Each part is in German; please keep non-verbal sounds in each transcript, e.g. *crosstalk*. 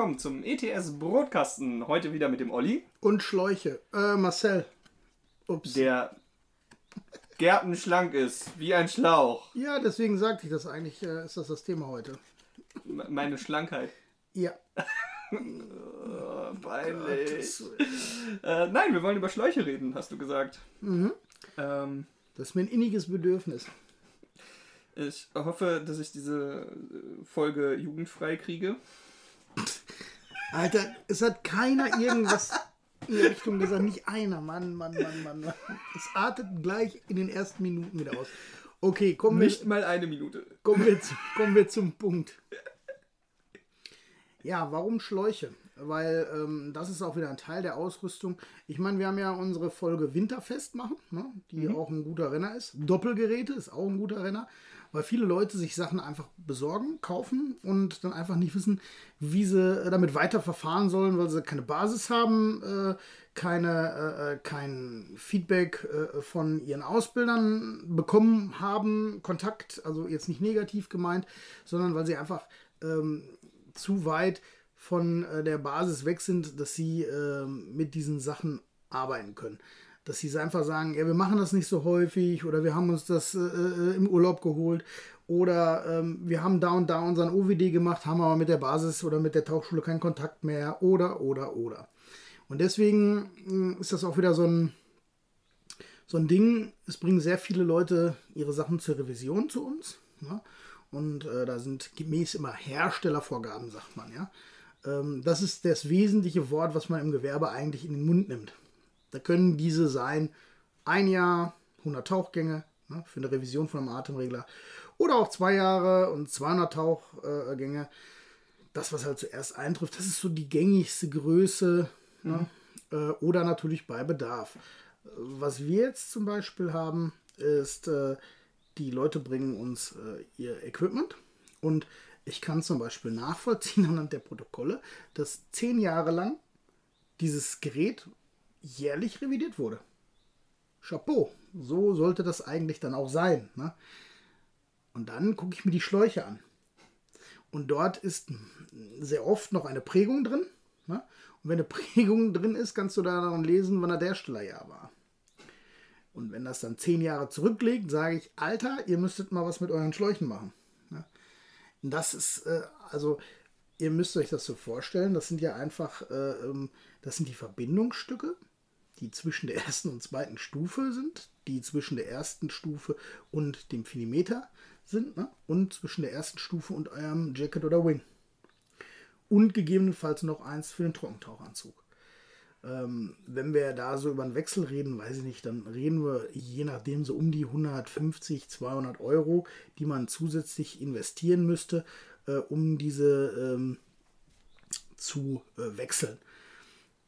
Willkommen zum ETS Brotkasten. Heute wieder mit dem Olli, Und Schläuche. Äh, Marcel. Ups. der gärtenschlank ist, wie ein Schlauch. Ja, deswegen sagte ich das eigentlich, äh, ist das das Thema heute. Meine Schlankheit. Ja. *laughs* Oh, peinlich. Äh, nein, wir wollen über Schläuche reden, hast du gesagt. Ähm, Das ist mir ein inniges Bedürfnis. ich hoffe, dass ich diese äh, Folge jugendfrei kriege. Alter, es hat keiner irgendwas in die Richtung gesagt. Nicht einer. Mann, Mann, Mann, Mann. Mann. Es artet gleich in den ersten Minuten wieder aus. Okay, kommen wir, Nicht mal eine Minute. kommen wir, zu, kommen wir zum Punkt. Ja, warum Schläuche? Weil ähm, das ist auch wieder ein Teil der Ausrüstung. Ich meine, wir haben ja unsere Folge Winterfest machen, ne? die auch ein guter Renner ist. Doppelgeräte ist auch ein guter Renner, weil viele Leute sich Sachen einfach besorgen, kaufen und dann einfach nicht wissen, wie sie äh, damit weiter verfahren sollen, weil sie keine Basis haben, äh, keine, äh, äh, kein Feedback äh, von ihren Ausbildern bekommen haben, Kontakt, also jetzt nicht negativ gemeint, sondern weil sie einfach ähm, zu weit von äh, der Basis weg sind, dass sie ähm, mit diesen Sachen arbeiten können. Dass sie einfach sagen, ja, wir machen das nicht so häufig oder wir haben uns das äh, äh, im Urlaub geholt oder ähm, wir haben da und da unseren OWD gemacht, haben aber mit der Basis oder mit der Tauchschule keinen Kontakt mehr oder, oder, oder. Und deswegen mh, ist das auch wieder so ein, so ein Ding, es bringen sehr viele Leute ihre Sachen zur Revision zu uns. Ne? Und äh, da sind gemäß immer Herstellervorgaben, sagt man, ja. Ähm, das ist das wesentliche Wort, was man im Gewerbe eigentlich in den Mund nimmt. Da können diese sein ein Jahr, 100 Tauchgänge ne, für eine Revision von einem Atemregler oder auch zwei Jahre und 200 Tauchgänge. Das, was halt zuerst eintrifft, das ist so die gängigste Größe ne, äh, oder natürlich bei Bedarf. Was wir jetzt zum Beispiel haben, ist, äh, die Leute bringen uns äh, ihr Equipment und ich kann zum Beispiel nachvollziehen *laughs* anhand der Protokolle, dass zehn Jahre lang dieses Gerät jährlich revidiert wurde. Chapeau, so sollte das eigentlich dann auch sein. Ne? Und dann gucke ich mir die Schläuche an. Und dort ist sehr oft noch eine Prägung drin. Ne? Und wenn eine *laughs* Prägung drin ist, kannst du daran lesen, wann er der Herstellerjahr war. Und wenn das dann zehn Jahre zurückliegt, sage ich, Alter, ihr müsstet mal was mit euren Schläuchen machen. Ne? Das ist, äh, also, ihr müsst euch das so vorstellen, das sind ja einfach, äh, ähm, das sind die Verbindungsstücke, die zwischen der ersten und zweiten Stufe sind, die zwischen der ersten Stufe und dem Finimeter sind, ne? und zwischen der ersten Stufe und eurem Jacket oder Wing. Und gegebenenfalls noch eins für den Trockentauchanzug. Ähm, wenn wir da so über einen Wechsel reden, weiß ich nicht, dann reden wir je nachdem so um die 150, 200 Euro, die man zusätzlich investieren müsste, äh, um diese ähm, zu äh, wechseln.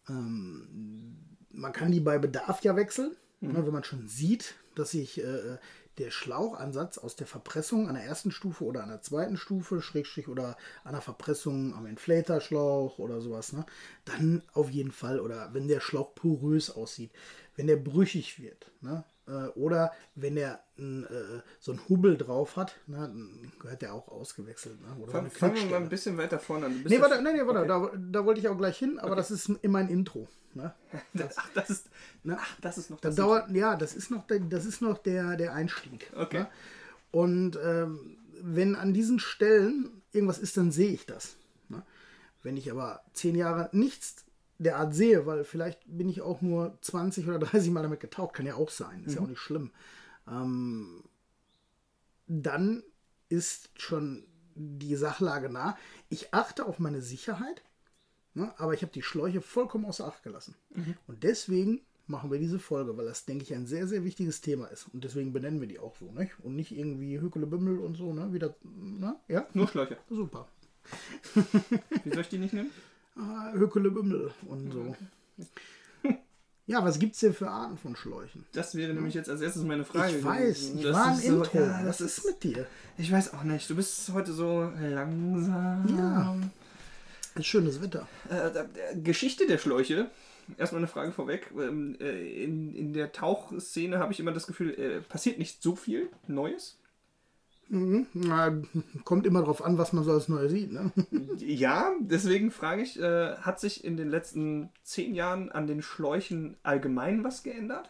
Ähm, man kann die bei Bedarf ja wechseln, ne, wenn man schon sieht, dass sich äh, der Schlauchansatz aus der Verpressung an der ersten Stufe oder an der zweiten Stufe, Schrägstrich oder an der Verpressung am Inflatorschlauch oder sowas, ne, dann auf jeden Fall, oder wenn der Schlauch porös aussieht, wenn der brüchig wird, ne, äh, oder wenn der n, äh, so einen Hubbel drauf hat, ne, dann gehört der auch ausgewechselt. Ne, oder Fangen wir mal ein bisschen weiter vorne an. Nee, warte, schon- nee, warte, da, da wollte ich auch gleich hin, aber das ist in mein Intro. Ne? *laughs* Das, ach, das ist, Ne? ach, das ist noch Da das. dauert, ja, das ist noch der, das ist noch der, der Einstieg. Okay. Ne? Und ähm, wenn an diesen Stellen irgendwas ist, dann sehe ich das. Ne? Wenn ich aber zehn Jahre nichts der Art sehe, weil vielleicht bin ich auch nur 20 oder 30 Mal damit getaucht, kann ja auch sein, ist ja auch nicht schlimm. Ähm, dann ist schon die Sachlage nah. Ich achte auf meine Sicherheit. Ne? Aber ich habe die Schläuche vollkommen außer Acht gelassen. Und deswegen machen wir diese Folge, weil das, denke ich, ein sehr, sehr wichtiges Thema ist. Und deswegen benennen wir die auch so, nicht? Und nicht irgendwie Hükelebümmel und so, ne? Wieder, ne? Ja? Nur Schläuche. Super. Wie soll ich die nicht nehmen? *laughs* Ah, Hükelebümmel und so. *laughs* Ja, was gibt es denn für Arten von Schläuchen? Das wäre nämlich jetzt als erstes meine Frage. ich weiß, ich Das war im ist so- Intro. ja, was das ist ist mit dir? Ich weiß auch nicht. Du bist heute so langsam. Ja. Ist schönes Wetter. Äh, äh, Geschichte der Schläuche. Erstmal eine Frage vorweg. Ähm, äh, In, in der Tauchszene habe ich immer das Gefühl, äh, passiert nicht so viel Neues. Mhm. Na, kommt immer drauf an, was man so als neu sieht. Ne? Ja, deswegen frage ich, hat sich in den letzten zehn Jahren an den Schläuchen allgemein was geändert?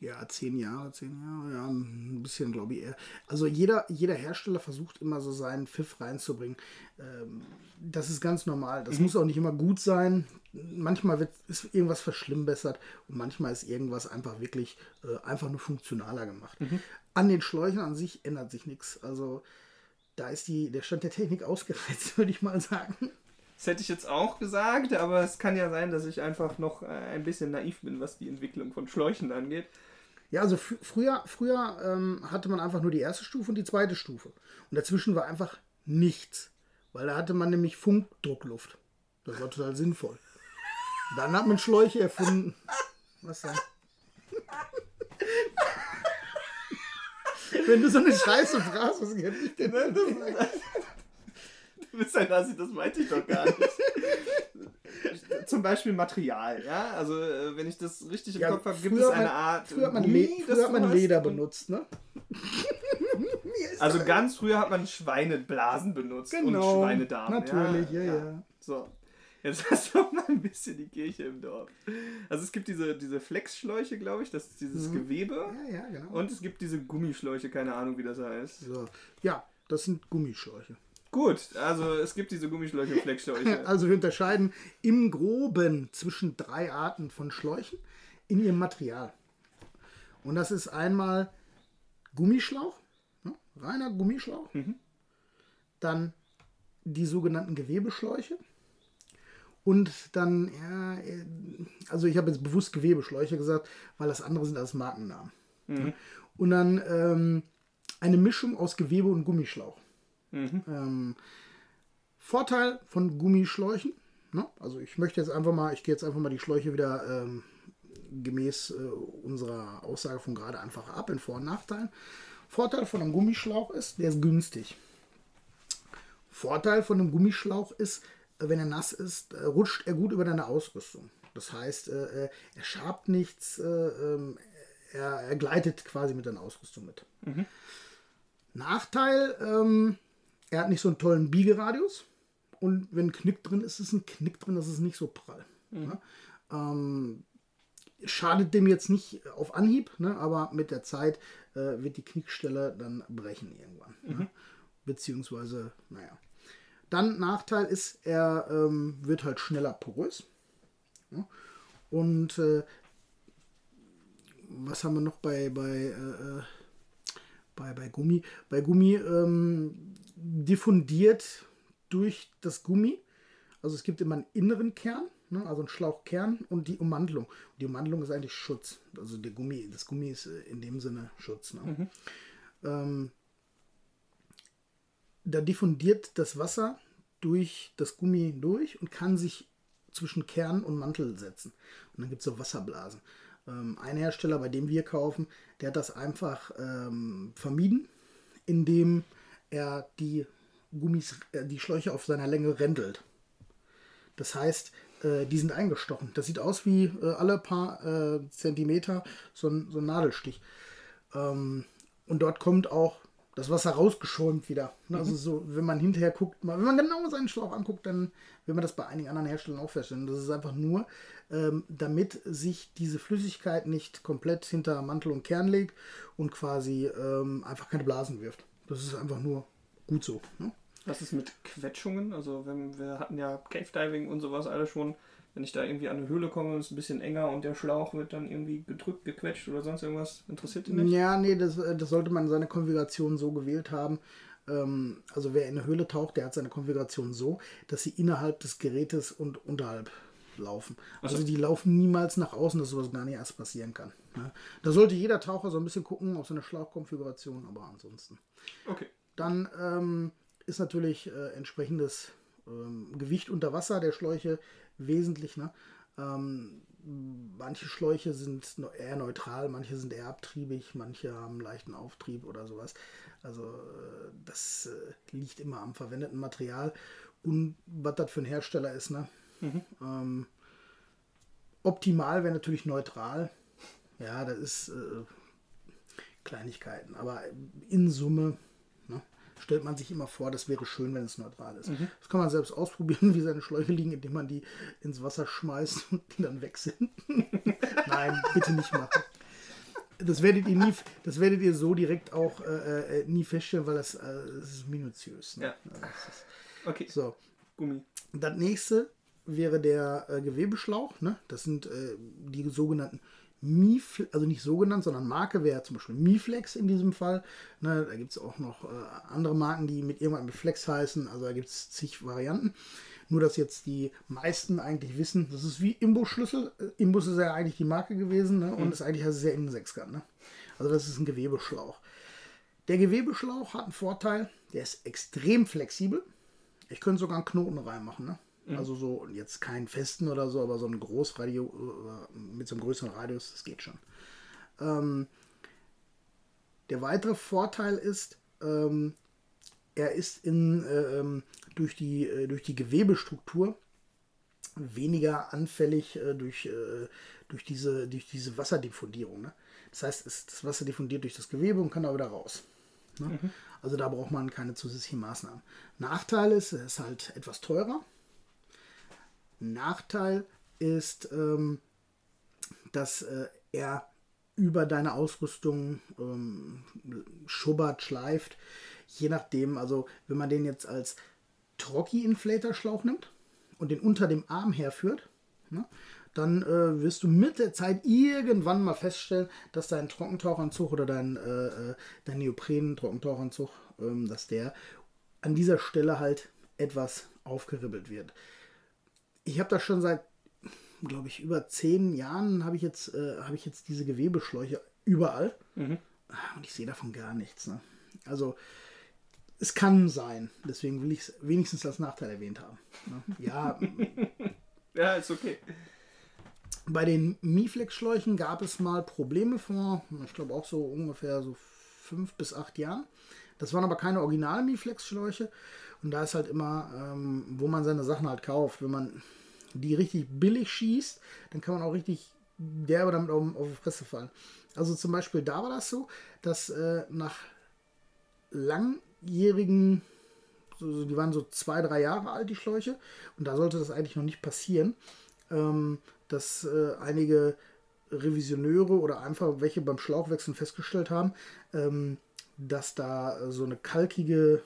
Ja, zehn Jahre, zehn Jahre, ja, ein bisschen, glaube ich eher. Also jeder, jeder Hersteller versucht immer so seinen Pfiff reinzubringen. Ähm, das ist ganz normal. Das muss auch nicht immer gut sein. Manchmal wird, ist irgendwas verschlimmbessert und manchmal ist irgendwas einfach wirklich äh, einfach nur funktionaler gemacht. An den Schläuchen an sich ändert sich nichts. Also da ist die, der Stand der Technik ausgereizt, *laughs* würde ich mal sagen. Das hätte ich jetzt auch gesagt, aber es kann ja sein, dass ich einfach noch äh, ein bisschen naiv bin, was die Entwicklung von Schläuchen angeht. Ja, also fr- früher, früher ähm, hatte man einfach nur die erste Stufe und die zweite Stufe. Und dazwischen war einfach nichts. Weil da hatte man nämlich Funkdruckluft. Das war total sinnvoll. Dann hat man Schläuche erfunden. Was denn? Wenn du so eine Scheiße fragst, was kann ich denn? Du bist ein Nazi, das meinte ich doch gar nicht. Zum Beispiel Material, ja? Also, äh, wenn ich das richtig im Ja, Kopf habe, gibt es eine man- Art. Früher hat man, Gummi, Le das früher hat man Leder und- benutzt, ne? *laughs* Also ganz früher hat man Schweineblasen benutzt und Genau, Schweinedarm. natürlich, ja, ja. So. Jetzt hast du mal ein bisschen die Kirche im Dorf. Also es gibt diese, diese Flexschläuche, glaube ich, das ist dieses Gewebe. Mhm. Ja, ja, genau. Und es gibt diese Gummischläuche, keine Ahnung, wie das heißt. So. Ja, das sind Gummischläuche. Gut, also es gibt diese Gummischläuche und *laughs* Flexschläuche. Also wir unterscheiden im Groben zwischen drei Arten von Schläuchen in ihrem Material. Und das ist einmal Gummischlauch, ne? reiner Gummischlauch, dann die sogenannten Gewebeschläuche und dann, ja, also ich habe jetzt bewusst Gewebeschläuche gesagt, weil das andere sind als Markennamen. Ne? Und dann ähm, eine Mischung aus Gewebe und Gummischlauch. Ähm, Vorteil von Gummischläuchen, ne? also ich möchte jetzt einfach mal, ich gehe jetzt einfach mal die Schläuche wieder ähm, gemäß äh, unserer Aussage von gerade einfach ab in Vor- und Nachteilen. Vorteil von einem Gummischlauch ist, der ist günstig. Vorteil von einem Gummischlauch ist, wenn er nass ist, äh, rutscht er gut über deine Ausrüstung. Das heißt, äh, äh, er schabt nichts, äh, ähm, er, er gleitet quasi mit deiner Ausrüstung mit. Nachteil, ähm, er hat nicht so einen tollen Biegeradius. Und wenn ein Knick drin ist, ist ein Knick drin, das ist nicht so prall. Ne? Ähm, schadet dem jetzt nicht auf Anhieb, ne? aber mit der Zeit äh, wird die Knickstelle dann brechen irgendwann. Ne? Beziehungsweise, naja. Dann Nachteil ist, er ähm, wird halt schneller porös. Ne? Und äh, was haben wir noch bei, bei, äh, äh, bei, bei Gummi? Bei Gummi ähm, diffundiert durch das Gummi. Also es gibt immer einen inneren Kern, ne, also einen Schlauchkern und die Ummantelung. Die Ummantelung ist eigentlich Schutz. Also der Gummi, das Gummi ist äh, in dem Sinne Schutz. Ne? Ähm, da diffundiert das Wasser durch das Gummi durch und kann sich zwischen Kern und Mantel setzen. Und dann gibt es so Wasserblasen. Ähm, ein Hersteller, bei dem wir kaufen, der hat das einfach ähm, vermieden, indem er die Gummis, äh, die Schläuche auf seiner Länge rändelt. Das heißt, äh, die sind eingestochen. Das sieht aus wie äh, alle paar Zentimeter so ein, so ein Nadelstich. Ähm, und dort kommt auch das Wasser rausgeschäumt wieder. Ne? Also so, wenn man hinterher guckt, wenn man genau seinen Schlauch anguckt, dann will man das bei einigen anderen Herstellern auch feststellen. Das ist einfach nur, ähm, damit sich diese Flüssigkeit nicht komplett hinter Mantel und Kern legt und quasi ähm, einfach keine Blasen wirft. Das ist einfach nur gut so. Ne? Was ist mit Quetschungen? Also wenn wir hatten ja Cave Diving und sowas alles schon. Wenn ich da irgendwie an eine Höhle komme und es ist ein bisschen enger und der Schlauch wird dann irgendwie gedrückt, gequetscht oder sonst irgendwas, interessiert dich nicht? Ja, nee, das, äh, das sollte man in seiner Konfiguration so gewählt haben, Ähm, also wer in eine Höhle taucht, der hat seine Konfiguration so, dass sie innerhalb des Gerätes und unterhalb laufen. Also die laufen niemals nach außen, dass sowas gar nicht erst passieren kann. Ne? Da sollte jeder Taucher so ein bisschen gucken auf seine Schlauchkonfiguration, aber ansonsten. Okay. Dann ähm, ist natürlich äh, entsprechendes ähm, Gewicht unter Wasser der Schläuche wesentlich. Ne? Ähm, manche Schläuche sind eher neutral, manche sind eher abtriebig, manche haben leichten Auftrieb oder sowas. Also äh, das äh, liegt immer am verwendeten Material und was das für ein Hersteller ist. Ne? Ähm, optimal wäre natürlich neutral. Ja, das ist äh, Kleinigkeiten, aber in Summe ne, stellt man sich immer vor, das wäre schön, wenn es neutral ist. Das kann man selbst ausprobieren, *laughs* wie seine Schläuche liegen, indem man die ins Wasser schmeißt und die dann weg sind. *laughs* Nein, bitte nicht machen. Das werdet ihr nie, das werdet ihr so direkt auch äh, äh, nie feststellen, weil das, äh, das ist minutiös. Ne? Ja. das ist, Okay. so. Gummi. Das nächste wäre der äh, Gewebeschlauch. Ne? Das sind äh, die sogenannten Miflex, also nicht sogenannt, sondern Marke wäre zum Beispiel Miflex in diesem Fall. Ne? Da gibt es auch noch äh, andere Marken, die mit irgendwann mit Flex heißen. Also da gibt es zig Varianten. Nur, dass jetzt die meisten eigentlich wissen, das ist wie Imbus-Schlüssel. Äh, Imbus ist ja eigentlich die Marke gewesen ne? und ist eigentlich es ja Innensechskant. Ne? Also das ist ein Gewebeschlauch. Der Gewebeschlauch hat einen Vorteil, der ist extrem flexibel. Ich könnte sogar einen Knoten reinmachen, ne? Also so, jetzt keinen festen oder so, aber so ein Großradio äh, mit so einem größeren Radius, das geht schon. Ähm, der weitere Vorteil ist, ähm, er ist in, äh, ähm, durch, die, äh, durch die Gewebestruktur weniger anfällig äh, durch, äh, durch, diese, durch diese Wasserdiffundierung. Ne? Das heißt, es, das Wasser diffundiert durch das Gewebe und kann da wieder raus. Ne? Also da braucht man keine zusätzlichen Maßnahmen. Nachteil ist, er ist halt etwas teurer. Nachteil ist, ähm, dass äh, er über deine Ausrüstung ähm, schubbert, schleift. Je nachdem, also wenn man den jetzt als Trocki-Inflator-Schlauch nimmt und den unter dem Arm herführt, ne, dann äh, wirst du mit der Zeit irgendwann mal feststellen, dass dein Trockentauchanzug oder dein, äh, äh, dein Neopren-Trockentauchanzug, ähm, dass der an dieser Stelle halt etwas aufgeribbelt wird. Ich habe das schon seit, glaube ich, über zehn Jahren habe ich jetzt, äh, habe ich jetzt diese Gewebeschläuche überall und ich sehe davon gar nichts. Ne? Also es kann sein, deswegen will ich es wenigstens als Nachteil erwähnt haben. Ne? Ja, *laughs* Ja, ist okay. Bei den Miflex-Schläuchen gab es mal Probleme vor, ich glaube auch so ungefähr so fünf bis acht Jahren. Das waren aber keine originalen Miflex-Schläuche. Und da ist halt immer, ähm, wo man seine Sachen halt kauft. Wenn man die richtig billig schießt, dann kann man auch richtig derbe damit auf, auf die Fresse fallen. Also zum Beispiel da war das so, dass äh, nach langjährigen, so, die waren so zwei, drei Jahre alt, die Schläuche, und da sollte das eigentlich noch nicht passieren, ähm, dass äh, einige Revisioneure oder einfach welche beim Schlauchwechseln festgestellt haben, ähm, dass da äh, so eine kalkige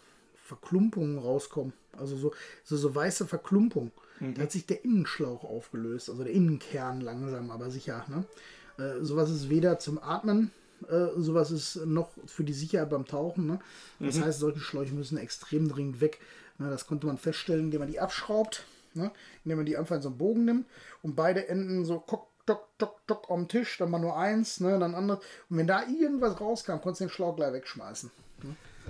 Verklumpung rauskommen. Also so, so, so weiße Verklumpung. Da hat sich der Innenschlauch aufgelöst, also der Innenkern langsam, aber sicher. Ne? Äh, sowas ist weder zum Atmen, äh, sowas ist noch für die Sicherheit beim Tauchen. Ne? Das heißt, solche Schläuche müssen extrem dringend weg. Ne? Das konnte man feststellen, indem man die abschraubt, ne? indem man die einfach in so einen Bogen nimmt und beide Enden so kock, tock, tock, tock am Tisch, dann mal nur eins, ne? dann andere. Und wenn da irgendwas rauskam, konntest du den Schlauch gleich wegschmeißen.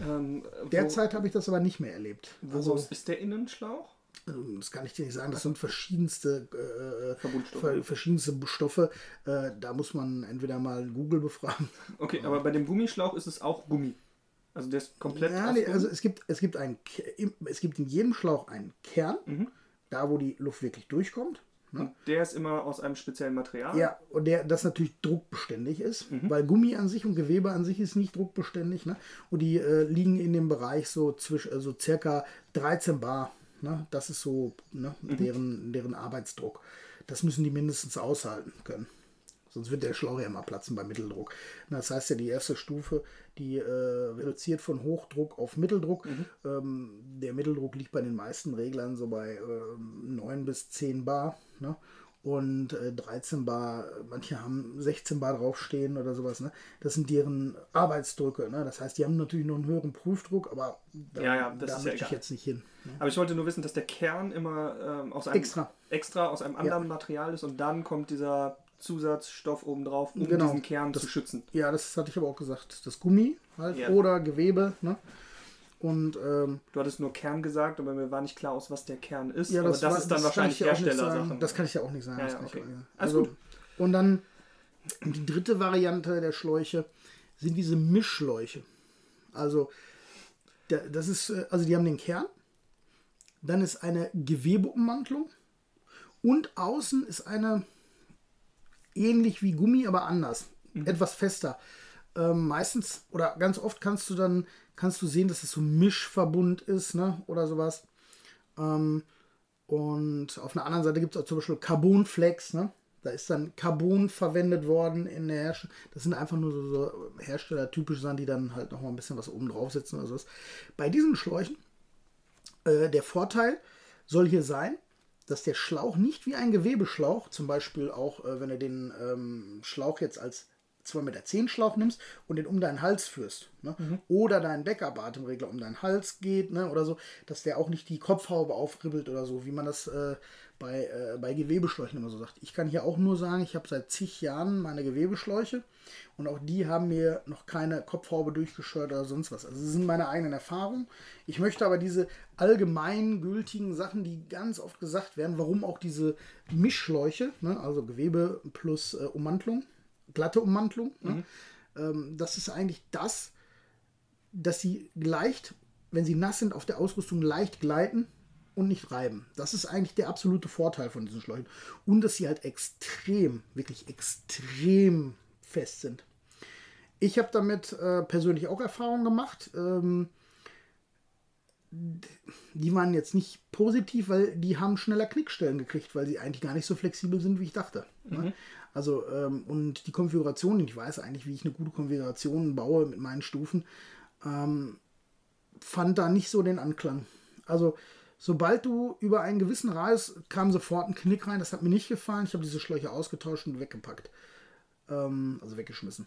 Ähm, Derzeit habe ich das aber nicht mehr erlebt. wo, Also, ist der Innenschlauch? ähm, das kann ich dir nicht sagen. Das sind verschiedenste, äh, Verbundstoffe. verschiedenste Stoffe. Äh, da muss man entweder mal Google befragen. Okay, aber bei dem Gummischlauch ist es auch Gummi. Also der ist komplett Ja, nee, also es gibt, es gibt ein, es gibt in jedem Schlauch einen Kern, Mhm. da wo die Luft wirklich durchkommt. Und der ist immer aus einem speziellen Material. Ja, und der das natürlich druckbeständig ist, Mhm. weil Gummi an sich und Gewebe an sich ist nicht druckbeständig. Ne? Und die äh, liegen in dem Bereich so zwischen, also circa 13 Bar. Ne? Das ist so ne? Mhm. deren, deren Arbeitsdruck. Das müssen die mindestens aushalten können. Sonst wird der Schlauch ja mal platzen bei Mitteldruck. Das heißt ja, die erste Stufe, die äh, reduziert von Hochdruck auf Mitteldruck. Ähm, der Mitteldruck liegt bei den meisten Reglern so bei ähm, 9 bis 10 Bar. Ne? und äh, 13 Bar, manche haben 16 Bar draufstehen oder sowas. Ne? Das sind deren Arbeitsdrücke. Ne? Das heißt, die haben natürlich noch einen höheren Prüfdruck, aber da, Ja, ja, das da ist ja möchte ich egal. jetzt nicht hin. Ne? Aber ich wollte nur wissen, dass der Kern immer ähm, aus einem Extra. extra aus einem anderen Material ist und dann kommt dieser Zusatzstoff obendrauf, um Genau. diesen Kern zu schützen. Ja, das hatte ich aber auch gesagt. Das Gummi halt Ja. oder Gewebe. Ne? Und ähm, Du hattest nur Kern gesagt, aber mir war nicht klar, aus was der Kern ist. ja, aber das, das war- ist dann kann wahrscheinlich ich ja auch nicht Herstellersache. sagen. Das kann ich ja auch nicht sagen. Ja, das ja, okay. Also, gut. Und dann die dritte Variante der Schläuche sind diese Mischschläuche. Also das ist, äh, also die haben den Kern, dann ist eine Gewebeummantelung und außen ist eine ähnlich wie Gummi, aber anders, etwas fester. Ähm, meistens oder ganz oft kannst du dann kannst du sehen, dass es so Mischverbund ist, ne, oder sowas. Ähm, und auf einer anderen Seite gibt es auch zum Beispiel Carbonflex, ne? Da ist dann Carbon verwendet worden in der Herstellung. Das sind einfach nur so, so herstellertypische Sachen, die dann halt noch mal ein bisschen was oben draufsetzen oder sowas. Bei diesen Schläuchen, äh, der Vorteil soll hier sein, dass der Schlauch nicht wie ein Gewebeschlauch, zum Beispiel auch, äh, wenn du den ähm, Schlauch jetzt als 2,10 Meter Schlauch nimmst und den um deinen Hals führst, ne? oder deinen Backup-Atemregler um deinen Hals geht, ne? oder so, dass der auch nicht die Kopfhaube aufribbelt oder so, wie man das äh, bei, äh, bei Gewebeschläuchen immer so sagt. Ich kann hier auch nur sagen, ich habe seit zig Jahren meine Gewebeschläuche und auch die haben mir noch keine Kopfhaube durchgescheuert oder sonst was. Also das sind meine eigenen Erfahrungen. Ich möchte aber diese allgemein gültigen Sachen, die ganz oft gesagt werden, warum auch diese Mischschläuche, ne, also Gewebe plus äh, Ummantelung, glatte Ummantelung, ne, ähm, das ist eigentlich das, dass sie leicht, wenn sie nass sind, auf der Ausrüstung leicht gleiten und nicht reiben. Das ist eigentlich der absolute Vorteil von diesen Schläuchen. Und dass sie halt extrem, wirklich extrem fest sind. Ich habe damit äh, persönlich auch Erfahrungen gemacht. Ähm, die waren jetzt nicht positiv, weil die haben schneller Knickstellen gekriegt, weil sie eigentlich gar nicht so flexibel sind, wie ich dachte. Ne? Also, ähm, und die Konfiguration, ich weiß eigentlich, wie ich eine gute Konfiguration baue mit meinen Stufen, ähm, fand da nicht so den Anklang. Also, sobald du über einen gewissen Radius kam sofort ein Knick rein, das hat mir nicht gefallen. Ich habe diese Schläuche ausgetauscht und weggepackt. Ähm, also weggeschmissen.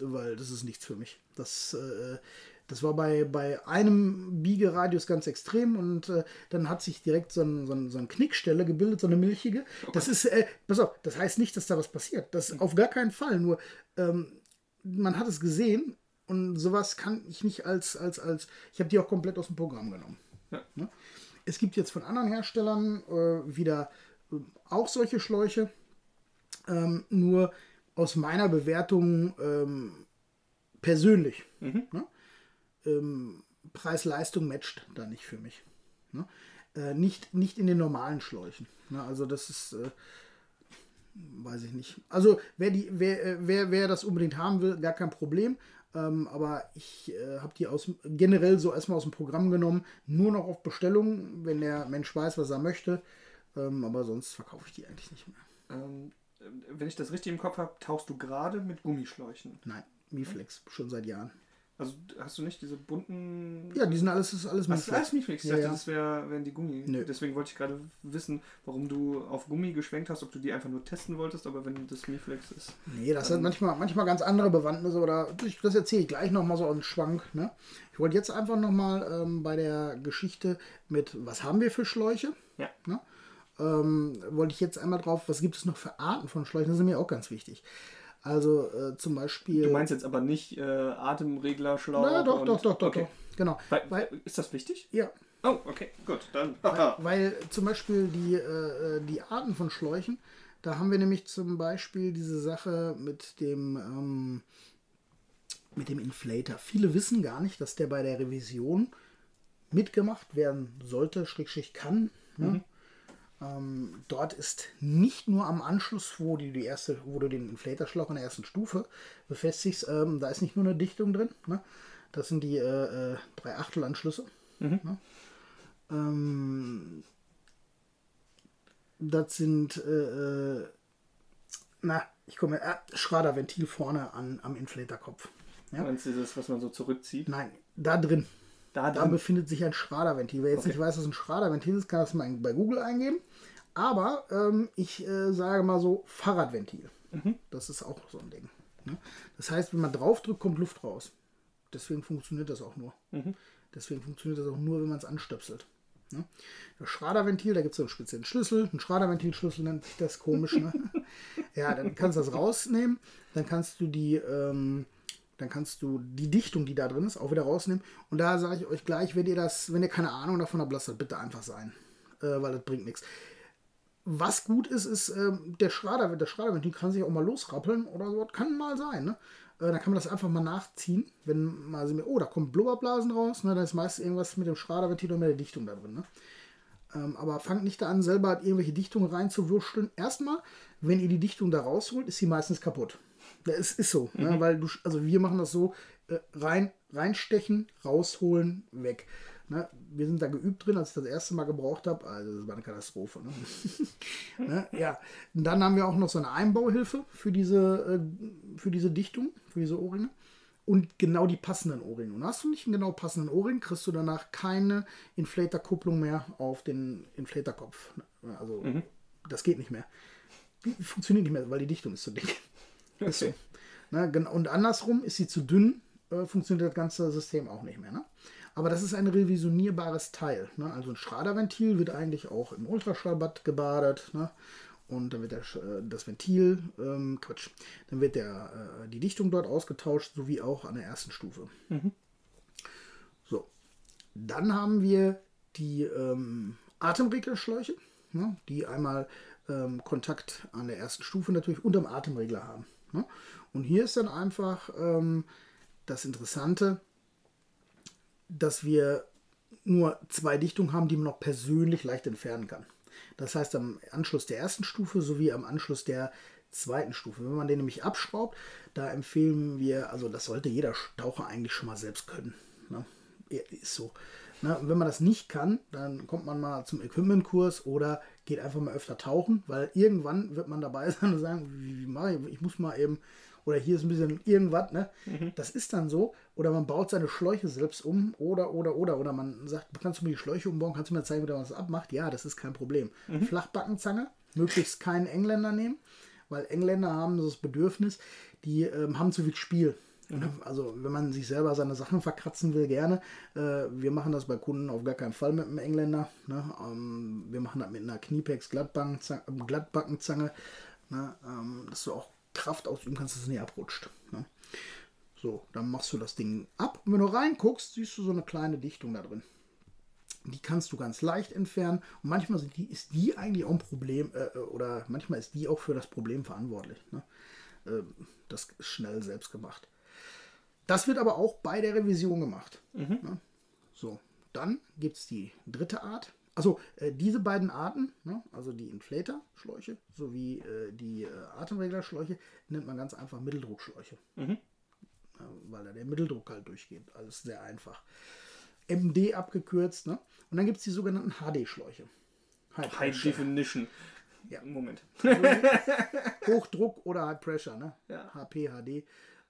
Weil das ist nichts für mich. Das, äh, das war bei, bei einem Biegeradius ganz extrem und äh, dann hat sich direkt so, ein, so, ein, so eine Knickstelle gebildet, so eine milchige. Das ist, äh, pass auf, das heißt nicht, dass da was passiert. Das auf gar keinen Fall. Nur ähm, man hat es gesehen und sowas kann ich nicht als, als, als, ich habe die auch komplett aus dem Programm genommen. Ja. Ne? Es gibt jetzt von anderen Herstellern äh, wieder äh, auch solche Schläuche, ähm, nur aus meiner Bewertung ähm, persönlich. Ne? Ähm, Preis-Leistung matcht da nicht für mich. Ne? Äh, nicht, nicht in den normalen Schläuchen. Ne? Also das ist, äh, weiß ich nicht. Also wer, die, wer, äh, wer, wer das unbedingt haben will, gar kein Problem. Ähm, aber ich äh, habe die aus, generell so erstmal aus dem Programm genommen, nur noch auf Bestellung, wenn der Mensch weiß, was er möchte. Ähm, aber sonst verkaufe ich die eigentlich nicht mehr. Ähm, wenn ich das richtig im Kopf habe, tauchst du gerade mit Gummischläuchen. Nein, Miflex, schon seit Jahren. Also hast du nicht diese bunten. Ja, die sind alles, das ist alles Was ist alles Miflex? Ich Ja, dachte, ja. das wär, wären die Gummi. Nö. Deswegen wollte ich gerade wissen, warum du auf Gummi geschwenkt hast, ob du die einfach nur testen wolltest, aber wenn das Miflex ist. Nee, das hat manchmal, manchmal ganz andere Bewandtnisse oder das erzähle ich gleich nochmal so einen Schwank. Ne? Ich wollte jetzt einfach nochmal ähm, bei der Geschichte mit, was haben wir für Schläuche? Ja. Ne? Ähm, wollte ich jetzt einmal drauf, was gibt es noch für Arten von Schläuchen? Das ist mir auch ganz wichtig. Also äh, zum Beispiel. Du meinst jetzt aber nicht äh, Atemreglerschlauch? Na, doch, und- doch, doch, doch, okay. doch. Genau. Weil, Weil, ist das wichtig? ja, Oh, okay, gut. Dann. Weil zum Beispiel die, äh, die Arten von Schläuchen, da haben wir nämlich zum Beispiel diese Sache mit dem, ähm, mit dem Inflator. Viele wissen gar nicht, dass der bei der Revision mitgemacht werden sollte, Schrägstrich kann. Ne? Ähm, dort ist nicht nur am Anschluss, wo, die, die erste, wo du den Inflatorschlauch in der ersten Stufe befestigst, ähm, da ist nicht nur eine Dichtung drin. Ne? Das sind die äh, äh, drei Achtel-Anschlüsse. Ne? Ähm, das sind, äh, äh, na, ich komme, äh, Schraderventil vorne an, am Inflatorkopf. Ja? Meinst du das, was man so zurückzieht? Nein, da drin. Da Da befindet sich ein Schraderventil. Wer jetzt Okay. nicht weiß, was ein Schraderventil ist, kann das mal bei Google eingeben. Aber ähm, ich äh, sage mal so, Fahrradventil. Das ist auch so ein Ding. Ne? Das heißt, wenn man draufdrückt, kommt Luft raus. Deswegen funktioniert das auch nur. Deswegen funktioniert das auch nur, wenn man es anstöpselt. Ne? Das Schraderventil, da gibt es so einen speziellen Schlüssel. Ein Schraderventilschlüssel nennt sich das komisch. Ne? *laughs* ja, dann kannst du das rausnehmen. Dann kannst du die, ähm, dann kannst du die Dichtung, die da drin ist, auch wieder rausnehmen. Und da sage ich euch gleich, wenn ihr das, wenn ihr keine Ahnung davon habt, lasst das bitte einfach sein. Äh, weil das bringt nichts. Was gut ist, ist ähm, der Schrader, der Schraderventil kann sich auch mal losrappeln oder so. Kann mal sein. Ne? Äh, kann man das einfach mal nachziehen. Wenn mal so, oh, da kommen Blubberblasen raus, ne? dann ist meist irgendwas mit dem Schraderventil und mit der Dichtung da drin. Ne? Ähm, aber fangt nicht da an, selber irgendwelche Dichtungen reinzuwurschteln. Erstmal, wenn ihr die Dichtung da rausholt, ist sie meistens kaputt. Das ist, so, ne? weil du, also wir machen das so, äh, rein, reinstechen, rausholen, weg. Ne? Wir sind da geübt drin, als ich das erste Mal gebraucht habe. Also das war eine Katastrophe. Ne? *laughs* ne? Ja, und dann haben wir auch noch so eine Einbauhilfe für diese, äh, für diese Dichtung, für diese Ohrringe. Und genau die passenden Ohrringe. Und hast du nicht einen genau passenden Ohrring, kriegst du danach keine Inflator-Kupplung mehr auf den Inflatorkopf. Also das geht nicht mehr. Funktioniert nicht mehr, weil die Dichtung ist zu dick. Ist so. Ne, und andersrum ist sie zu dünn, äh, funktioniert das ganze System auch nicht mehr. Ne? Aber das ist ein revisionierbares Teil. Ne? Also ein Schraderventil wird eigentlich auch im Ultraschallbad gebadet. Ne? Und dann wird der, äh, das Ventil, ähm, Quatsch, dann wird der, äh, die Dichtung dort ausgetauscht, sowie auch an der ersten Stufe. So, dann haben wir die ähm, Atemreglerschläuche, ne, die einmal ähm, Kontakt an der ersten Stufe natürlich unterm Atemregler haben. Ne? Und hier ist dann einfach ähm, das Interessante, dass wir nur zwei Dichtungen haben, die man noch persönlich leicht entfernen kann. Das heißt, am Anschluss der ersten Stufe sowie am Anschluss der zweiten Stufe. Wenn man den nämlich abschraubt, da empfehlen wir, also das sollte jeder Taucher eigentlich schon mal selbst können. Ne? Ist so. Ne? Und wenn man das nicht kann, dann kommt man mal zum Equipmentkurs oder geht einfach mal öfter tauchen, weil irgendwann wird man dabei *laughs* sein und sagen, wie, wie mache ich, ich muss mal eben, oder hier ist ein bisschen irgendwas, ne? Das ist dann so. Oder man baut seine Schläuche selbst um oder, oder, oder, oder man sagt, kannst du mir die Schläuche umbauen, kannst du mir zeigen, wie man das abmacht? Ja, das ist kein Problem. Flachbackenzange, möglichst keinen Engländer nehmen, weil Engländer haben das Bedürfnis, die ähm, haben zu viel Spiel. Also wenn man sich selber seine Sachen verkratzen will, gerne. Äh, wir machen das bei Kunden auf gar keinen Fall mit einem Engländer. Ne? Ähm, wir machen das mit einer Kniepex Glattbackenzange, Glattbackenzange ne? ähm, dass du auch Kraft ausüben kannst, dass es nicht abrutscht. Ne? So, dann machst du das Ding ab. Und wenn du reinguckst, siehst du so eine kleine Dichtung da drin. Die kannst du ganz leicht entfernen. Und manchmal die, ist die eigentlich auch ein Problem, äh, oder manchmal ist die auch für das Problem verantwortlich. Ne? Äh, das ist schnell selbst gemacht. Das wird aber auch bei der Revision gemacht. Ne? So, dann gibt es die dritte Art. Also äh, diese beiden Arten, ne? also die Inflator-Schläuche sowie äh, die äh, Atemreglerschläuche, nennt man ganz einfach Mitteldruckschläuche. Ja, weil da der Mitteldruck halt durchgeht. Alles sehr einfach. MD abgekürzt. Ne? Und dann gibt es die sogenannten HD-Schläuche. High High. Definition. Ja. Moment. Hochdruck oder High Pressure, ne? Ja. HP, HD.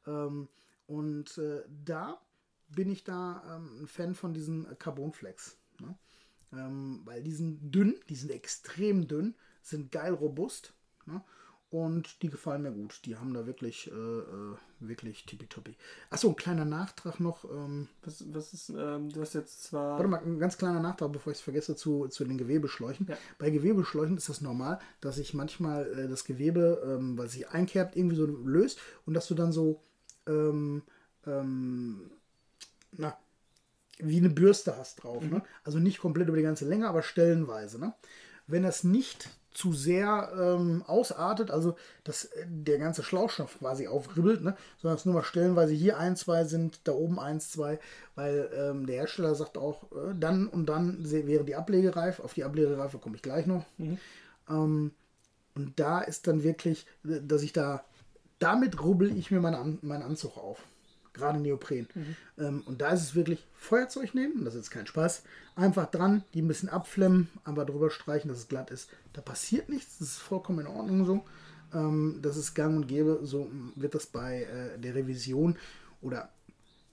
Ähm, und äh, da bin ich da ähm, ein Fan von diesen Carbonflex. Ne? Ähm, weil die sind dünn, die sind extrem dünn, sind geil robust. Ne? Und die gefallen mir gut. Die haben da wirklich, äh, äh, wirklich tippitoppi. Achso, ein kleiner Nachtrag noch. Ähm, Was, was ist, ähm, du hast jetzt zwar. Warte mal, ein ganz kleiner Nachtrag, bevor ich es vergesse, zu, zu den Gewebeschläuchen. Ja. Bei Gewebeschläuchen ist das normal, dass sich manchmal äh, das Gewebe, ähm, weil sich einkerbt, irgendwie so löst und dass du dann so, ähm, ähm, na, wie eine Bürste hast drauf. Ne? Also nicht komplett über die ganze Länge, aber stellenweise. Ne? Wenn das nicht zu sehr ähm, ausartet, also dass äh, der ganze Schlauchstoff quasi aufribbelt, ne? sondern es nur mal stellenweise hier ein, zwei sind, da oben eins, zwei, weil ähm, der Hersteller sagt auch, äh, dann und dann wäre die Ablegereife, auf die Ablegereife komme ich gleich noch. Ähm, und da ist dann wirklich, äh, dass ich da, damit rubbel ich mir meinen, An meinen Anzug auf. Gerade Neopren. Ähm, und da ist es wirklich Feuerzeug nehmen, das ist jetzt kein Spaß. Einfach dran, die ein bisschen abflemmen, einfach drüber streichen, dass es glatt ist. Da passiert nichts, das ist vollkommen in Ordnung so. Ähm, das ist gang und gäbe, so wird das bei äh, der Revision oder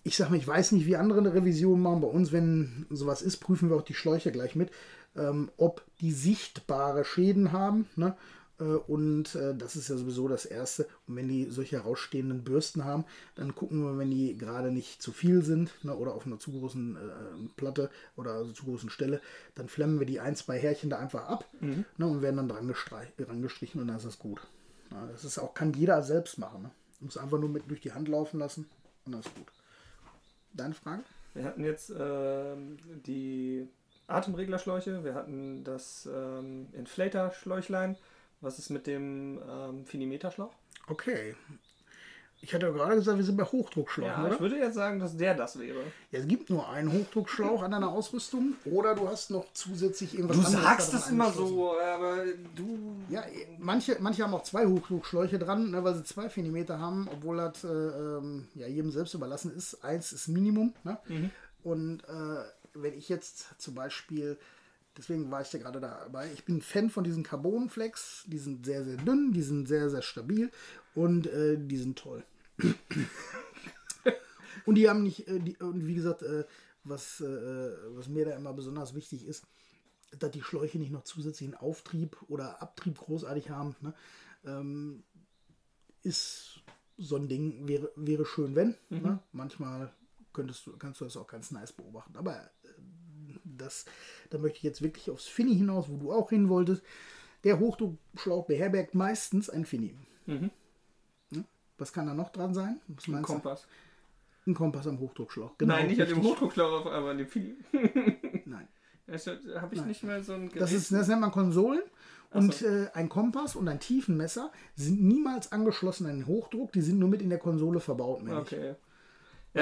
ich sag mal, ich weiß nicht, wie andere eine Revision machen. Bei uns, wenn sowas ist, prüfen wir auch die Schläuche gleich mit. ähm, ob die sichtbare Schäden haben. Ne? Äh, Und äh, das ist ja sowieso das Erste. Und wenn die solche herausstehenden Bürsten haben, dann gucken wir, wenn die gerade nicht zu viel sind ne, oder auf einer zu großen äh, Platte oder also zu großen Stelle, dann flemmen wir die ein, zwei Härchen da einfach ab ne, und werden dann dran, dran gestrichen und dann ist das gut. Ja, das ist auch, kann jeder selbst machen. Ne? Muss einfach nur mit durch die Hand laufen lassen und dann ist gut. Deine Frage? Wir hatten jetzt ähm, die Atemreglerschläuche, wir hatten das ähm, Inflator-Schläuchlein. Was ist mit dem ähm, Finimeterschlauch? Okay. Ich hatte ja gerade gesagt, wir sind bei Hochdruckschlauch, Ja, oder? ich würde jetzt sagen, dass der das wäre. Ja, es gibt nur einen Hochdruckschlauch an deiner Ausrüstung oder du hast noch zusätzlich irgendwas Du anderes sagst daran das immer so, aber du. Ja, manche, manche haben auch zwei Hochdruckschläuche dran, ne, weil sie zwei Finimeter haben, obwohl das äh, ähm, ja, jedem selbst überlassen ist. Eins ist Minimum. Ne? Und äh, wenn ich jetzt zum Beispiel, deswegen war ich ja gerade dabei, ich bin Fan von diesen Carbonflex, die sind sehr, sehr dünn, die sind sehr, sehr stabil und äh, die sind toll. *laughs* und die haben nicht, äh, die, und wie gesagt, äh, was, äh, was mir da immer besonders wichtig ist, dass die Schläuche nicht noch zusätzlichen Auftrieb oder Abtrieb großartig haben. Ne? Ähm, ist so ein Ding, wäre, wäre schön, wenn. Ne? Manchmal könntest du, kannst du das auch ganz nice beobachten. Aber das, da möchte ich jetzt wirklich aufs Fini hinaus, wo du auch hin wolltest. Der Hochdruckschlauch beherbergt meistens ein Fini. Ne? Was kann da noch dran sein? Was Ein meinst du? Kompass. Ein Kompass am Hochdruckschlauch. Genau, Nein, nicht an dem richtig. Hochdruckschlauch, aber an dem Fili. *laughs* Nein. Habe ich nicht mal so ein Gerät? Das, ist, das nennt man Konsolen. Und so. äh, ein Kompass und ein Tiefenmesser sind niemals angeschlossen an den Hochdruck, die sind nur mit in der Konsole verbaut. Okay. Ich,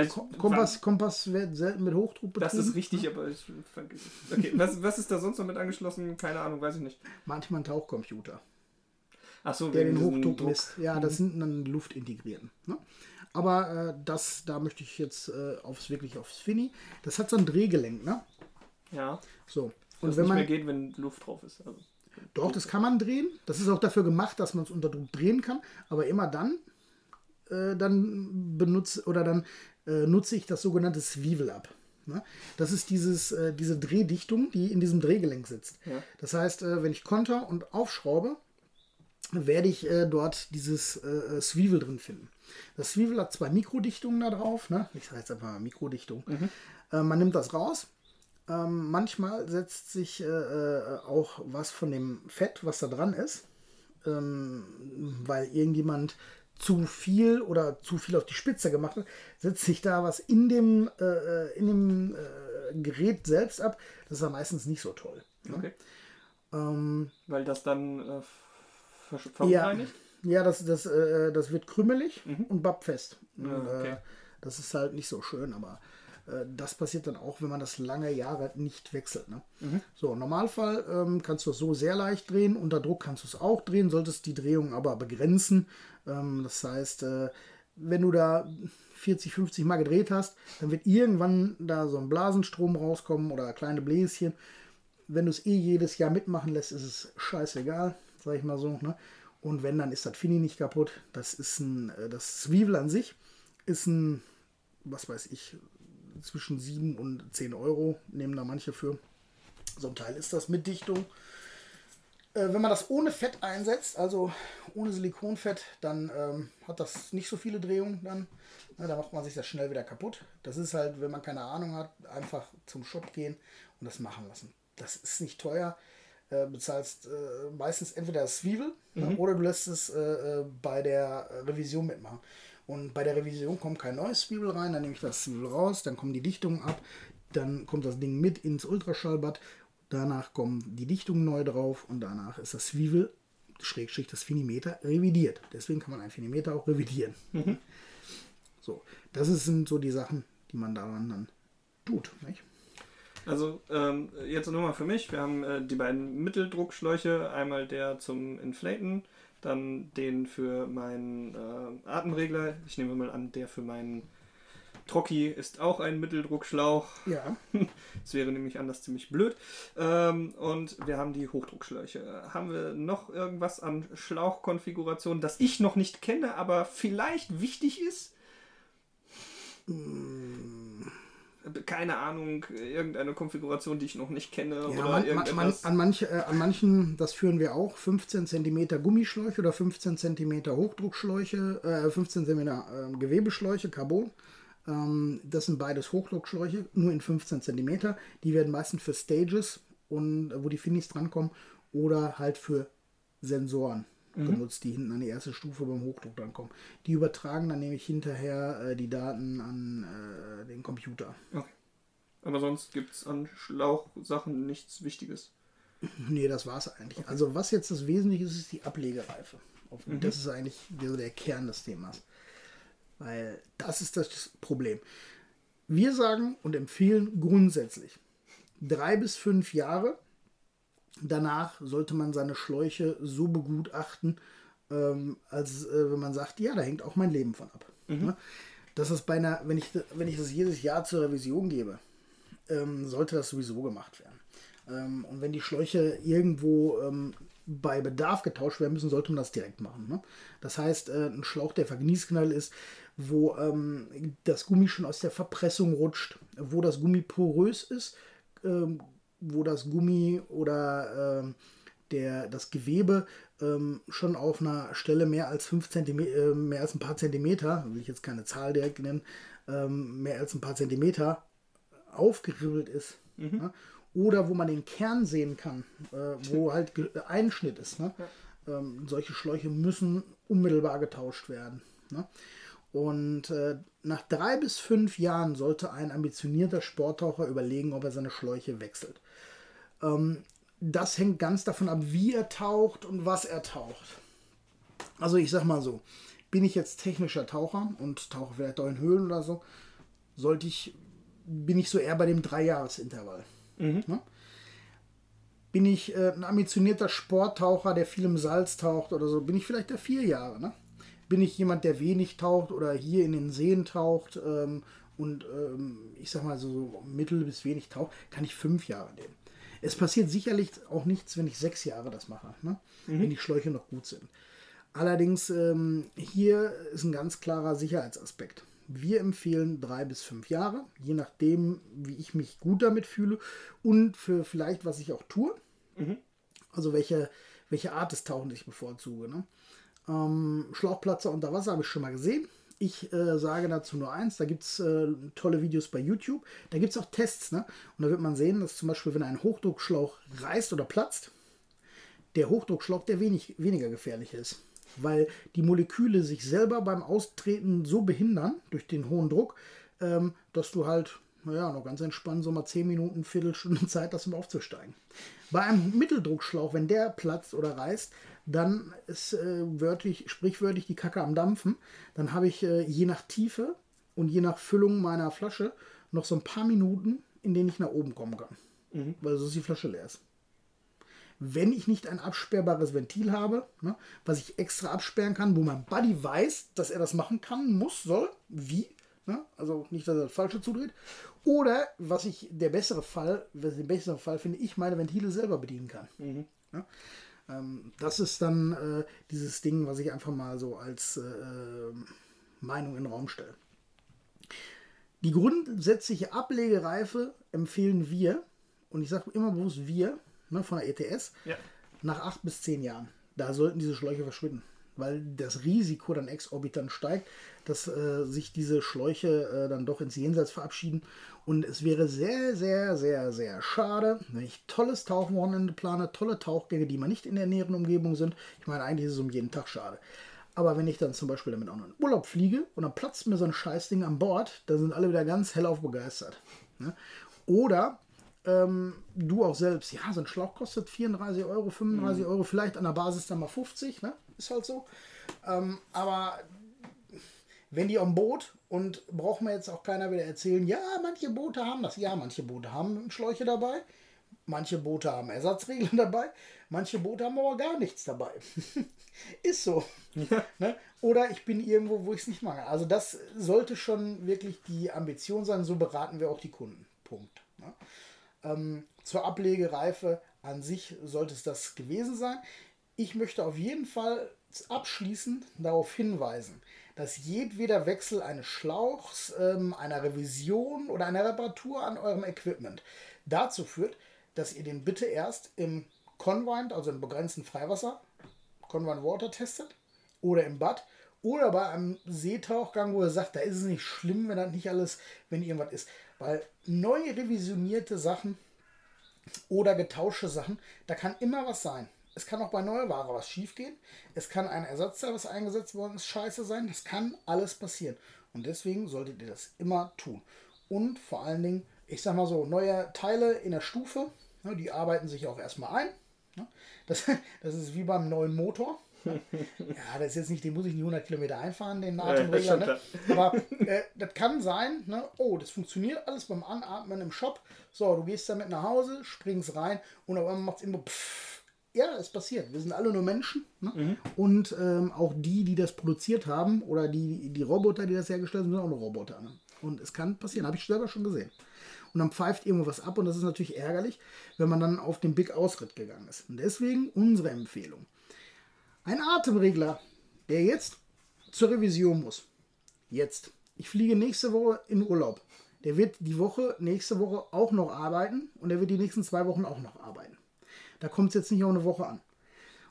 Ko- Kompass, Kompass wird selten mit Hochdruck Das betrieben. ist richtig, aber ich vergiss es. Okay, was, was ist da sonst noch mit angeschlossen? Keine Ahnung, weiß ich nicht. Manchmal ein Tauchcomputer, Achso, der den Hochdruck Druck. misst. Ja, das sind dann Luftintegrierten. Ne? Aber äh, das, da möchte ich jetzt äh, aufs wirklich aufs Fini. Das hat so ein Drehgelenk, ne? Ja. So. Und Und wenn nicht man mehr geht, wenn Luft drauf ist. Also, Doch, das kann man drehen. Das ist auch dafür gemacht, dass man es unter Druck drehen kann. Aber immer dann, äh, dann benutze oder dann nutze ich das sogenannte Swivel ab. Ne? Das ist dieses, äh, diese Drehdichtung, die in diesem Drehgelenk sitzt. Ja. Das heißt, äh, wenn ich konter und aufschraube, werde ich äh, dort dieses äh, Swivel drin finden. Das Swivel hat zwei Mikrodichtungen da drauf. Ne? Ich sage jetzt einfach mal Mikrodichtung. Äh, man nimmt das raus. Ähm, manchmal setzt sich äh, äh, auch was von dem Fett, was da dran ist, ähm, weil irgendjemand zu viel oder zu viel auf die Spitze gemacht hat, setzt sich da was in dem, äh, äh, in dem äh, Gerät selbst ab. Das ist ja meistens nicht so toll. okay. Ähm, Weil das dann äh, ver ja, verunreinigt? ja das, das, äh, das wird krümelig und bappfest. Und, Ja, okay. äh, das ist halt nicht so schön, aber äh, das passiert dann auch, wenn man das lange Jahre nicht wechselt. Ne? So, im Normalfall ähm, kannst du es so sehr leicht drehen, unter Druck kannst du es auch drehen, solltest die Drehung aber begrenzen. Ähm, das heißt, äh, wenn du da 40, 50 Mal gedreht hast, dann wird irgendwann da so ein Blasenstrom rauskommen oder kleine Bläschen. Wenn du es eh jedes Jahr mitmachen lässt, ist es scheißegal, sag ich mal so. Ne? Und wenn, dann ist das Fini nicht kaputt. Das ist ein, äh, das Zwiebel an sich ist ein, was weiß ich, zwischen 7 und 10 Euro, nehmen da manche für. So ein Teil ist das mit Dichtung. Äh, wenn man das ohne Fett einsetzt, also ohne Silikonfett, dann ähm, hat das nicht so viele Drehungen dann. Na, da macht man sich das schnell wieder kaputt. Das ist halt, wenn man keine Ahnung hat, einfach zum Shop gehen und das machen lassen. Das ist nicht teuer. Äh, bezahlst äh, meistens entweder das Zwiebel ne, oder du lässt es äh, äh, bei der Revision mitmachen. Und bei der Revision kommt kein neues Zwiebel rein, dann nehme ich das Zwiebel raus, dann kommen die Dichtungen ab, dann kommt das Ding mit ins Ultraschallbad, danach kommen die Dichtungen neu drauf und danach ist das Zwiebel, Schrägstrich das Finimeter, revidiert. Deswegen kann man ein Finimeter auch revidieren. So, das sind so die Sachen, die man daran dann tut. Nicht? Also ähm, jetzt nur mal für mich. Wir haben äh, die beiden Mitteldruckschläuche. Einmal der zum Inflaten, dann den für meinen äh, Atemregler. Ich nehme mal an, der für meinen Trocki ist auch ein Mitteldruckschlauch. Ja, *laughs* Das wäre nämlich anders ziemlich blöd. Ähm, und wir haben die Hochdruckschläuche. Haben wir noch irgendwas an Schlauchkonfiguration, das ich noch nicht kenne, aber vielleicht wichtig ist? Keine Ahnung, irgendeine Konfiguration, die ich noch nicht kenne Ja, oder man, man, an, manche, äh, an manchen, das führen wir auch, 15 cm Gummischläuche oder 15 cm Hochdruckschläuche, äh, 15 cm äh, Gewebeschläuche, Carbon. Ähm, das sind beides Hochdruckschläuche, nur in 15 cm. Die werden meistens für Stages und äh, wo die Finis drankommen oder halt für Sensoren benutzt, die hinten an die erste Stufe beim Hochdruck drankommen. Die übertragen dann nämlich hinterher äh, die Daten an äh, den Computer. Okay. Aber sonst gibt es an Schlauchsachen nichts Wichtiges. *laughs* Nee, das war's eigentlich. Also was jetzt das Wesentliche ist, ist die Ablegereife. Mhm. Das ist eigentlich der, der Kern des Themas. Weil das ist das Problem. Wir sagen und empfehlen grundsätzlich drei bis fünf Jahre. Danach sollte man seine Schläuche so begutachten, ähm, als äh, wenn man sagt, ja, da hängt auch mein Leben von ab. Ne? Das ist bei einer, wenn ich, wenn ich das jedes Jahr zur Revision gebe, ähm, sollte das sowieso gemacht werden. Ähm, und wenn die Schläuche irgendwo ähm, bei Bedarf getauscht werden müssen, sollte man das direkt machen. Ne? Das heißt, äh, ein Schlauch, der vergniesknall ist, wo ähm, das Gummi schon aus der Verpressung rutscht, wo das Gummi porös ist, ähm, wo das Gummi oder ähm, der, das Gewebe ähm, schon auf einer Stelle mehr als 5 cm, äh, mehr als ein paar Zentimeter, will ich jetzt keine Zahl direkt nennen, ähm, mehr als ein paar Zentimeter aufgeribbelt ist. Ne? Oder wo man den Kern sehen kann, äh, wo *laughs* halt ge- Einschnitt ist. Ne? Ähm, solche Schläuche müssen unmittelbar getauscht werden. Ne? Und äh, nach drei bis fünf Jahren sollte ein ambitionierter Sporttaucher überlegen, ob er seine Schläuche wechselt. Ähm, das hängt ganz davon ab, wie er taucht und was er taucht. Also ich sag mal so, bin ich jetzt technischer Taucher und tauche vielleicht auch in Höhlen oder so, sollte ich, bin ich so eher bei dem Dreijahresintervall. Ne? Bin ich äh, ein ambitionierter Sporttaucher, der viel im Salz taucht oder so, bin ich vielleicht der vier Jahre. Ne? Bin ich jemand, der wenig taucht oder hier in den Seen taucht ähm, und ähm, ich sag mal so, so mittel bis wenig taucht, kann ich fünf Jahre nehmen. Es passiert sicherlich auch nichts, wenn ich sechs Jahre das mache, ne? wenn die Schläuche noch gut sind. Allerdings ähm, hier ist ein ganz klarer Sicherheitsaspekt. Wir empfehlen drei bis fünf Jahre, je nachdem, wie ich mich gut damit fühle und für vielleicht, was ich auch tue. Also welche, welche Art des Tauchens ich bevorzuge. Ne? Ähm, Schlauchplatzer unter Wasser habe ich schon mal gesehen. Ich äh, sage dazu nur eins, da gibt es äh, tolle Videos bei YouTube. Da gibt es auch Tests. Ne? Und da wird man sehen, dass zum Beispiel, wenn ein Hochdruckschlauch reißt oder platzt, der Hochdruckschlauch der wenig, weniger gefährlich ist. Weil die Moleküle sich selber beim Austreten so behindern durch den hohen Druck, ähm, dass du halt, naja, noch ganz entspannt so mal 10 Minuten, Viertelstunde *laughs* Zeit hast, um aufzusteigen. Bei einem Mitteldruckschlauch, wenn der platzt oder reißt, dann ist äh, wörtlich, sprichwörtlich die Kacke am Dampfen. Dann habe ich äh, je nach Tiefe und je nach Füllung meiner Flasche noch so ein paar Minuten, in denen ich nach oben kommen kann. Weil so die Flasche leer ist wenn ich nicht ein absperrbares Ventil habe, ne, was ich extra absperren kann, wo mein Buddy weiß, dass er das machen kann, muss, soll, wie, ne, also nicht, dass er das Falsche zudreht, oder was ich, der bessere Fall, was den besseren Fall finde, ich meine Ventile selber bedienen kann. Ne? Ähm, das ist dann äh, dieses Ding, was ich einfach mal so als äh, Meinung in den Raum stelle. Die grundsätzliche Ablegereife empfehlen wir, und ich sage immer bewusst wir, ne, von der ETS, Ja. nach acht bis zehn Jahren. Da sollten diese Schläuche verschwinden, weil das Risiko dann exorbitant steigt, dass äh, sich diese Schläuche äh, dann doch ins Jenseits verabschieden. Und es wäre sehr, sehr, sehr, sehr schade, wenn ich tolles Tauchwochenende plane, tolle Tauchgänge, die mal nicht in der näheren Umgebung sind. Ich meine, eigentlich ist es um jeden Tag schade. Aber wenn ich dann zum Beispiel damit auch noch in Urlaub fliege und dann platzt mir so ein Scheißding an Bord, dann sind alle wieder ganz hellauf begeistert. Ne? Oder ähm, du auch selbst, ja, so ein Schlauch kostet 34 Euro, 35 Euro, vielleicht an der Basis dann mal 50, ne? Ist halt so. Ähm, aber wenn die am Boot und braucht mir jetzt auch keiner wieder erzählen, ja, manche Boote haben das. Ja, manche Boote haben Schläuche dabei, manche Boote haben Ersatzregeln *laughs* dabei, manche Boote haben aber gar nichts dabei. *laughs* Ist so. Ne? Oder ich bin irgendwo, wo ich es nicht mache. Also das sollte schon wirklich die Ambition sein, so beraten wir auch die Kunden. Punkt. Ne? Ähm, zur Ablegereife an sich sollte es das gewesen sein. Ich möchte auf jeden Fall abschließend darauf hinweisen, dass jedweder Wechsel eines Schlauchs, ähm, einer Revision oder einer Reparatur an eurem Equipment dazu führt, dass ihr den bitte erst im Confined, also im begrenzten Freiwasser, Confined Water testet oder im Bad oder bei einem Seetauchgang, wo ihr sagt, da ist es nicht schlimm, wenn das nicht alles, wenn irgendwas ist. Weil neu revisionierte Sachen oder getauschte Sachen, da kann immer was sein. Es kann auch bei neuer Ware was schiefgehen. Es kann ein Ersatzteil, was eingesetzt worden ist, scheiße sein. Das kann alles passieren. Und deswegen solltet ihr das immer tun. Und vor allen Dingen, ich sag mal so, neue Teile in der Stufe, ne, die arbeiten sich auch erstmal ein. Ne. Das, *laughs* das ist wie beim neuen Motor. *laughs* Ja, das ist jetzt nicht, den muss ich nicht 100 Kilometer einfahren, den Atemregler. Ne? Aber *laughs* äh, das kann sein, ne? oh, das funktioniert alles beim Anatmen im Shop. So, du gehst damit nach Hause, springst rein und auf einmal macht es immer pfff. Ja, es passiert. Wir sind alle nur Menschen. Ne? Mhm. Und ähm, auch die, die das produziert haben oder die, die Roboter, die das hergestellt haben, sind auch nur Roboter. Ne? Und es kann passieren, habe ich selber schon gesehen. Und dann pfeift irgendwo was ab und das ist natürlich ärgerlich, wenn man dann auf den Big Ausritt gegangen ist. Und deswegen unsere Empfehlung ein Atemregler, der jetzt zur Revision muss. Jetzt. Ich fliege nächste Woche in Urlaub. Der wird die Woche, nächste Woche auch noch arbeiten und der wird die nächsten zwei Wochen auch noch arbeiten. Da kommt es jetzt nicht auf eine Woche an.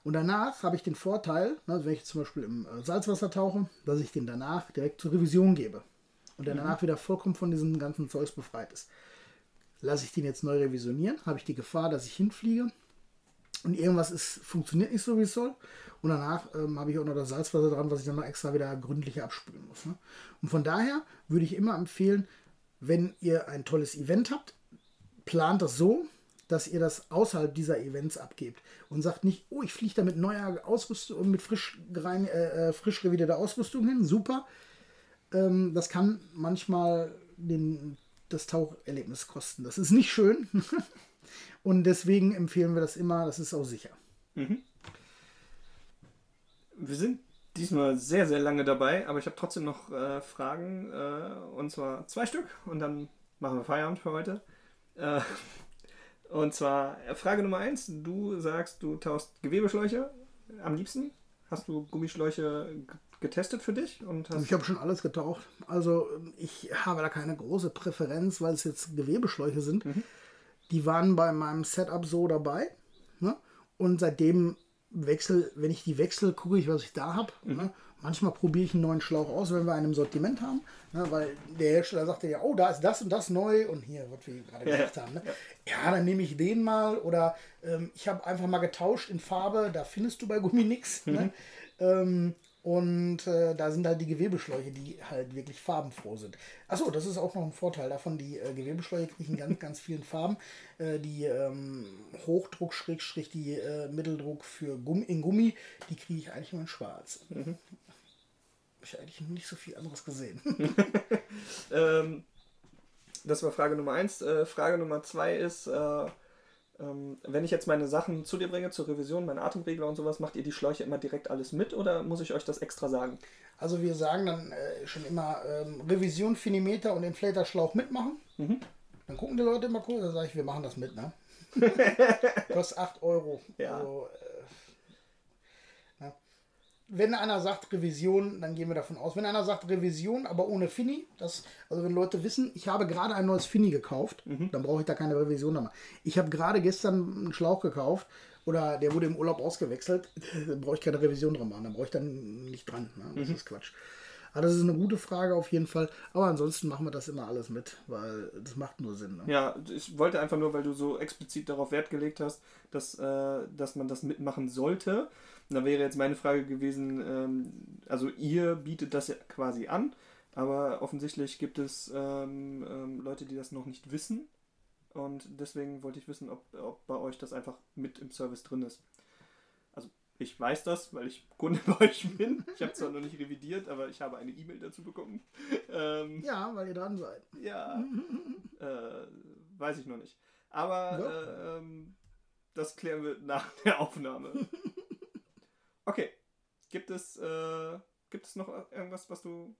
Und danach habe ich den Vorteil, ne, wenn ich zum Beispiel im äh, Salzwasser tauche, dass ich den danach direkt zur Revision gebe. Und der mhm. danach wieder vollkommen von diesem ganzen Zeugs befreit ist. Lasse ich den jetzt neu revisionieren, habe ich die Gefahr, dass ich hinfliege und irgendwas ist, funktioniert nicht so, wie es soll. Und danach ähm, habe ich auch noch das Salzwasser dran, was ich dann noch extra wieder gründlicher abspülen muss. Ne? Und von daher würde ich immer empfehlen, wenn ihr ein tolles Event habt, plant das so, dass ihr das außerhalb dieser Events abgebt und sagt nicht, oh, ich fliege da mit neuer Ausrüstung, mit frisch, rein, äh, äh, frisch revidierter Ausrüstung hin, super. Ähm, das kann manchmal den, das Taucherlebnis kosten. Das ist nicht schön. *laughs* und deswegen empfehlen wir das immer, das ist auch sicher. Mhm wir sind diesmal sehr, sehr lange dabei, aber ich habe trotzdem noch äh, Fragen. Äh, und zwar zwei Stück und dann machen wir Feierabend für heute. Äh, und zwar Frage Nummer eins. Du sagst, du taust Gewebeschläuche am liebsten. Hast du Gummischläuche getestet für dich? Und ich habe schon alles getaucht. Also ich habe da keine große Präferenz, weil es jetzt Gewebeschläuche sind. Mhm. Die waren bei meinem Setup so dabei. Ne? Und seitdem Wechsel, wenn ich die wechsle, gucke ich, was ich da habe. Mhm. Ne? Manchmal probiere ich einen neuen Schlauch aus, wenn wir einen im Sortiment haben. Ne? Weil der Hersteller sagt ja, oh, da ist das und das neu und hier, was wir gerade ja. gesagt haben. Ne? Ja. dann nehme ich den mal oder ähm, ich habe einfach mal getauscht in Farbe, da findest du bei Gummi nichts. Ne? Mhm. Ähm, und äh, da sind halt die Gewebeschläuche, die halt wirklich farbenfroh sind. Achso, das ist auch noch ein Vorteil davon. Die äh, Gewebeschläuche kriegen ganz, *laughs* ganz vielen Farben. Äh, die ähm, Hochdruck, Schrägstrich, die äh, Mitteldruck für Gummi, in Gummi, die kriege ich eigentlich nur in schwarz. Mhm. Habe ich eigentlich nicht so viel anderes gesehen. *laughs* ähm, das war Frage Nummer eins. Äh, Frage Nummer zwei ist äh, ähm, wenn ich jetzt meine Sachen zu dir bringe, zur Revision, meine Atemregler und sowas, macht ihr die Schläuche immer direkt alles mit oder muss ich euch das extra sagen? Also wir sagen dann äh, schon immer ähm, Revision, Finimeter und Inflator-Schlauch mitmachen. Mhm. Dann gucken die Leute immer kurz, dann sage ich, wir machen das mit, ne? *laughs* Kostet 8 Euro. Ja. Also, äh, wenn einer sagt Revision, dann gehen wir davon aus. Wenn einer sagt Revision, aber ohne Fini, das, also wenn Leute wissen, ich habe gerade ein neues Fini gekauft, mhm. dann brauche ich da keine Revision mehr. Ich habe gerade gestern einen Schlauch gekauft oder der wurde im Urlaub ausgewechselt, *laughs* dann brauche ich keine Revision dran machen, dann brauche ich dann nicht dran. Ne? Das mhm. ist Quatsch. Aber das ist eine gute Frage auf jeden Fall. Aber ansonsten machen wir das immer alles mit, weil das macht nur Sinn. Ne? Ja, ich wollte einfach nur, weil du so explizit darauf Wert gelegt hast, dass, äh, dass man das mitmachen sollte. Da wäre jetzt meine Frage gewesen, ähm, also ihr bietet das ja quasi an, aber offensichtlich gibt es ähm, ähm, Leute, die das noch nicht wissen. Und deswegen wollte ich wissen, ob, ob bei euch das einfach mit im Service drin ist. Also ich weiß das, weil ich *laughs* Kunde bei euch bin. Ich habe zwar noch nicht revidiert, aber ich habe eine E-Mail dazu bekommen. Ähm, ja, weil ihr dran seid. Ja, *laughs* äh, weiß ich noch nicht. Aber äh, ähm, das klären wir nach der Aufnahme. *laughs* Okay. Gibt es, äh, gibt es noch irgendwas, was du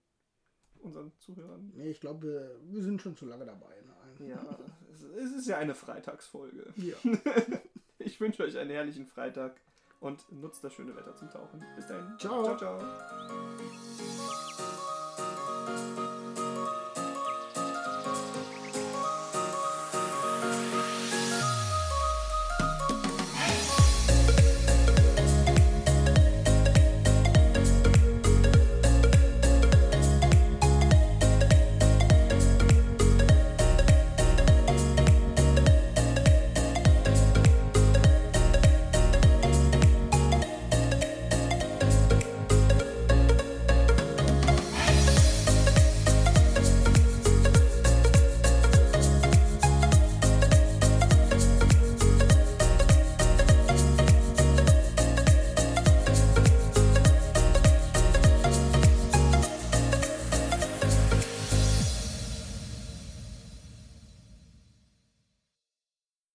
unseren Zuhörern. Nee, ich glaube, wir, sind schon zu lange dabei. Nein. Ja, es, ist ja eine Freitagsfolge. Ja. *laughs* ich wünsche euch einen herrlichen Freitag und nutzt das schöne Wetter zum Tauchen. Bis dahin. Ciao. ciao. ciao.